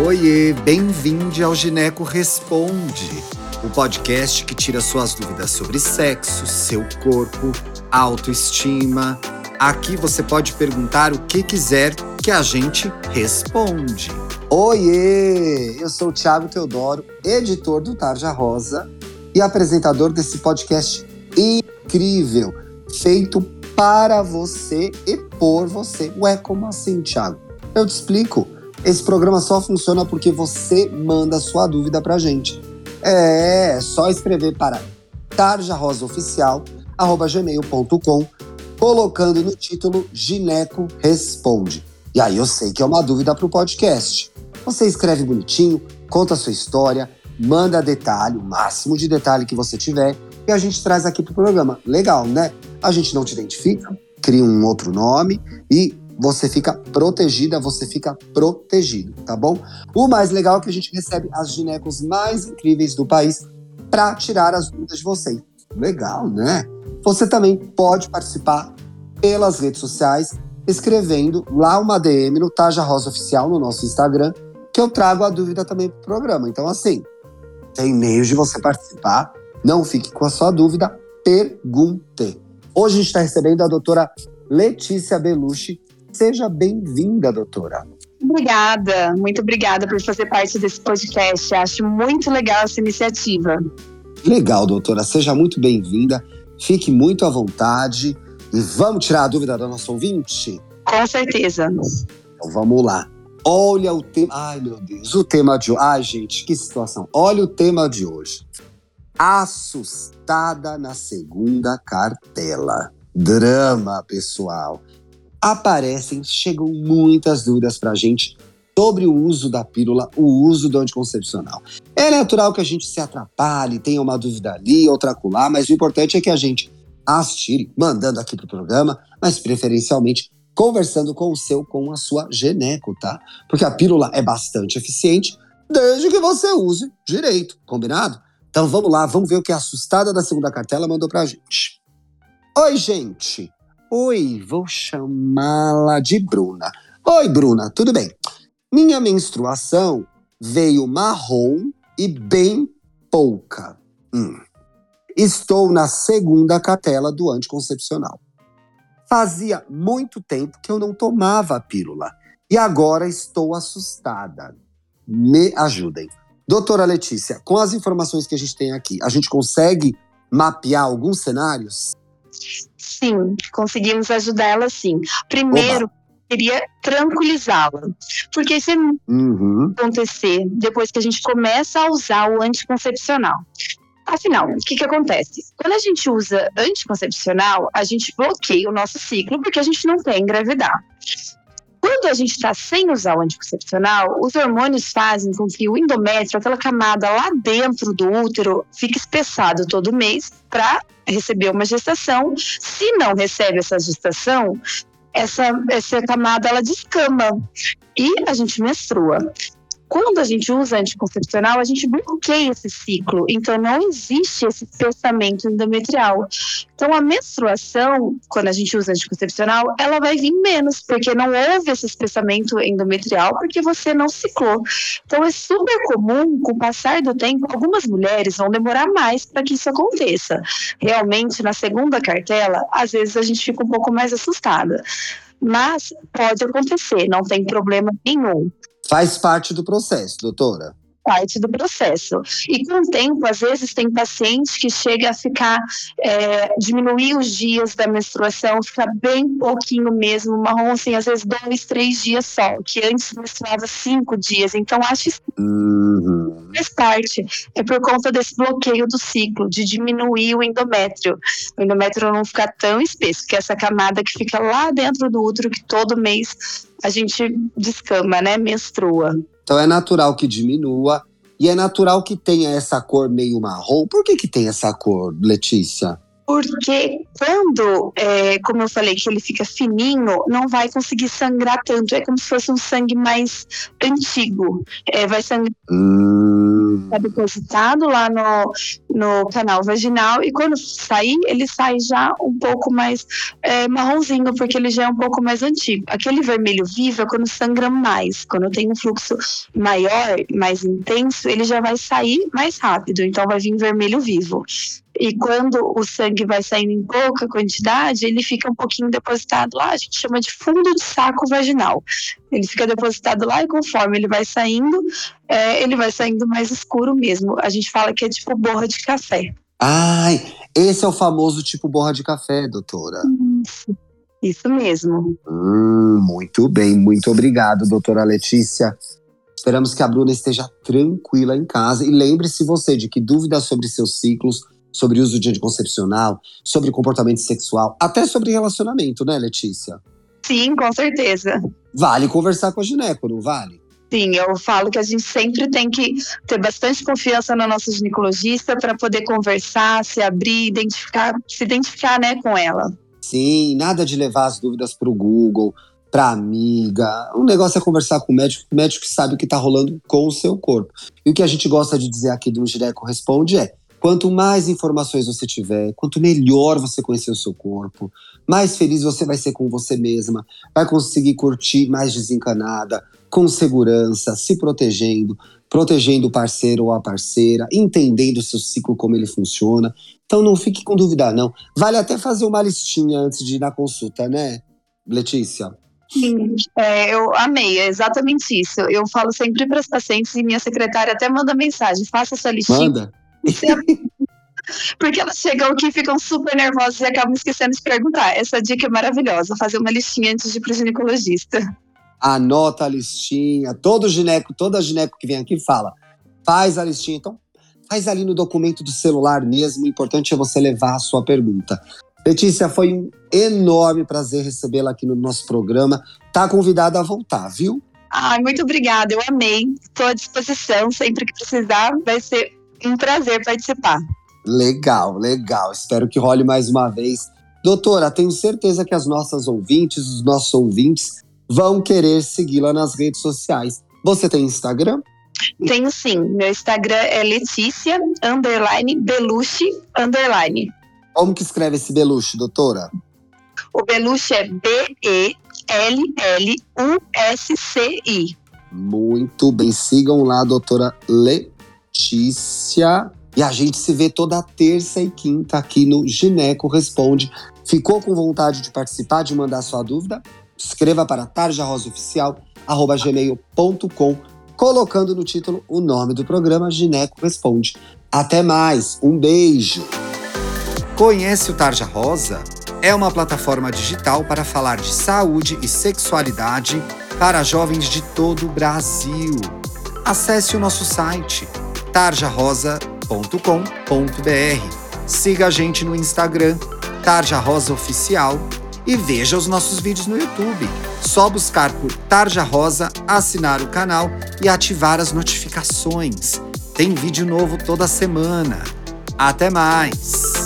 Oiê, bem-vindo ao Gineco Responde, o podcast que tira suas dúvidas sobre sexo, seu corpo, autoestima. Aqui você pode perguntar o que quiser que a gente responde. Oiê! Eu sou o Thiago Teodoro, editor do Tarja Rosa e apresentador desse podcast incrível, feito para você e por você. Ué, como assim, Thiago? Eu te explico. Esse programa só funciona porque você manda sua dúvida pra gente. É, é só escrever para tarjarosaoficial.gmail.com colocando no título Gineco Responde. E aí eu sei que é uma dúvida para o podcast. Você escreve bonitinho, conta a sua história, manda detalhe, o máximo de detalhe que você tiver, e a gente traz aqui pro programa. Legal, né? A gente não te identifica, cria um outro nome e você fica protegida, você fica protegido, tá bom? O mais legal é que a gente recebe as ginecos mais incríveis do país para tirar as dúvidas de vocês. Legal, né? Você também pode participar pelas redes sociais, escrevendo lá uma DM no Taja Rosa Oficial no nosso Instagram, que eu trago a dúvida também pro programa. Então, assim, tem meios de você participar. Não fique com a sua dúvida, pergunte. Hoje a gente está recebendo a doutora Letícia Belucci. Seja bem-vinda, doutora. Obrigada, muito obrigada por fazer parte desse podcast. Acho muito legal essa iniciativa. Legal, doutora. Seja muito bem-vinda. Fique muito à vontade. E vamos tirar a dúvida da nossa ouvinte? Com certeza. Então vamos lá. Olha o tema. Ai, meu Deus. O tema de hoje. Ai, gente, que situação. Olha o tema de hoje. Assustada na segunda cartela. Drama, pessoal. Aparecem, chegam muitas dúvidas pra gente sobre o uso da pílula, o uso do anticoncepcional. É natural que a gente se atrapalhe, tenha uma dúvida ali, outra acolá, mas o importante é que a gente as tire, mandando aqui pro programa, mas preferencialmente conversando com o seu, com a sua geneco, tá? Porque a pílula é bastante eficiente, desde que você use direito, combinado? Então vamos lá, vamos ver o que a assustada da segunda cartela mandou pra gente. Oi, gente. Oi, vou chamá-la de Bruna. Oi, Bruna, tudo bem? Minha menstruação veio marrom e bem pouca. Hum. Estou na segunda cartela do anticoncepcional. Fazia muito tempo que eu não tomava a pílula e agora estou assustada. Me ajudem. Doutora Letícia, com as informações que a gente tem aqui, a gente consegue mapear alguns cenários? Sim, conseguimos ajudar ela sim. Primeiro, Oba. queria tranquilizá-la. Porque isso uhum. acontecer depois que a gente começa a usar o anticoncepcional. Afinal, o que, que acontece? Quando a gente usa anticoncepcional, a gente bloqueia o nosso ciclo porque a gente não quer engravidar. Quando a gente está sem usar o anticoncepcional, os hormônios fazem com que o endométrio, aquela camada lá dentro do útero, fique espessado todo mês para receber uma gestação. Se não recebe essa gestação, essa, essa camada ela descama e a gente menstrua. Quando a gente usa anticoncepcional, a gente bloqueia esse ciclo, então não existe esse espessamento endometrial. Então a menstruação, quando a gente usa anticoncepcional, ela vai vir menos, porque não houve esse espessamento endometrial, porque você não ciclou. Então é super comum, com o passar do tempo, algumas mulheres vão demorar mais para que isso aconteça. Realmente, na segunda cartela, às vezes a gente fica um pouco mais assustada. Mas pode acontecer, não tem problema nenhum. Faz parte do processo, doutora parte do processo. E com o tempo, às vezes, tem paciente que chega a ficar, é, diminuir os dias da menstruação, ficar bem pouquinho mesmo, marrom, assim, às vezes dois, três dias só, que antes menstruava cinco dias. Então, acho uhum. Faz parte. É por conta desse bloqueio do ciclo, de diminuir o endométrio. O endométrio não ficar tão espesso, que é essa camada que fica lá dentro do útero, que todo mês a gente descama, né? Menstrua. Então é natural que diminua e é natural que tenha essa cor meio marrom. Por que, que tem essa cor, Letícia? Porque quando, é, como eu falei, que ele fica fininho, não vai conseguir sangrar tanto. É como se fosse um sangue mais antigo. É, vai sangrar. Hum, Tá depositado lá no, no canal vaginal e quando sair, ele sai já um pouco mais é, marronzinho, porque ele já é um pouco mais antigo. Aquele vermelho vivo é quando sangra mais. Quando tem um fluxo maior, mais intenso, ele já vai sair mais rápido. Então vai vir vermelho vivo. E quando o sangue vai saindo em pouca quantidade, ele fica um pouquinho depositado lá, a gente chama de fundo de saco vaginal. Ele fica depositado lá e conforme ele vai saindo, é, ele vai saindo mais escuro mesmo. A gente fala que é tipo borra de café. Ai, esse é o famoso tipo borra de café, doutora. Isso, isso mesmo. Hum, muito bem, muito obrigado, doutora Letícia. Esperamos que a Bruna esteja tranquila em casa. E lembre-se você de que dúvidas sobre seus ciclos sobre uso de anticoncepcional, sobre comportamento sexual, até sobre relacionamento, né, Letícia? Sim, com certeza. Vale conversar com a gineco, não vale? Sim, eu falo que a gente sempre tem que ter bastante confiança na nossa ginecologista para poder conversar, se abrir, identificar, se identificar, né, com ela. Sim, nada de levar as dúvidas para o Google, para amiga. O negócio é conversar com o médico, o médico que sabe o que está rolando com o seu corpo. E o que a gente gosta de dizer aqui do Gineco Responde é: Quanto mais informações você tiver, quanto melhor você conhecer o seu corpo, mais feliz você vai ser com você mesma, vai conseguir curtir mais desencanada, com segurança, se protegendo, protegendo o parceiro ou a parceira, entendendo o seu ciclo, como ele funciona. Então não fique com dúvida, não. Vale até fazer uma listinha antes de ir na consulta, né, Letícia? Sim, é, eu amei, é exatamente isso. Eu falo sempre para as pacientes e minha secretária até manda mensagem: faça sua listinha. Manda. Porque elas chegam aqui e ficam super nervosas e acabam esquecendo de perguntar. Essa dica é maravilhosa, fazer uma listinha antes de ir pro ginecologista. Anota a listinha. Todo gineco, toda gineco que vem aqui fala, faz a listinha. Então, faz ali no documento do celular mesmo. O importante é você levar a sua pergunta. Letícia, foi um enorme prazer recebê-la aqui no nosso programa. Tá convidada a voltar, viu? Ai, muito obrigada, eu amei. Estou à disposição, sempre que precisar, vai ser um prazer participar. Legal, legal. Espero que role mais uma vez. Doutora, tenho certeza que as nossas ouvintes, os nossos ouvintes, vão querer segui-la nas redes sociais. Você tem Instagram? Tenho sim. Meu Instagram é Letícia underline Belushi underline. Como que escreve esse Belushi, doutora? O Belushi é B-E-L-L-U-S-C-I. Muito bem. Sigam lá, doutora Le Letícia. E a gente se vê toda terça e quinta aqui no Gineco Responde. Ficou com vontade de participar, de mandar sua dúvida? Escreva para tarjarosaoficial.gmail.com colocando no título o nome do programa Gineco Responde. Até mais, um beijo! Conhece o Tarja Rosa? É uma plataforma digital para falar de saúde e sexualidade para jovens de todo o Brasil. Acesse o nosso site tarjarosa.com.br. Siga a gente no Instagram, Tarja Rosa Oficial, e veja os nossos vídeos no YouTube. Só buscar por Tarja Rosa, assinar o canal e ativar as notificações. Tem vídeo novo toda semana. Até mais!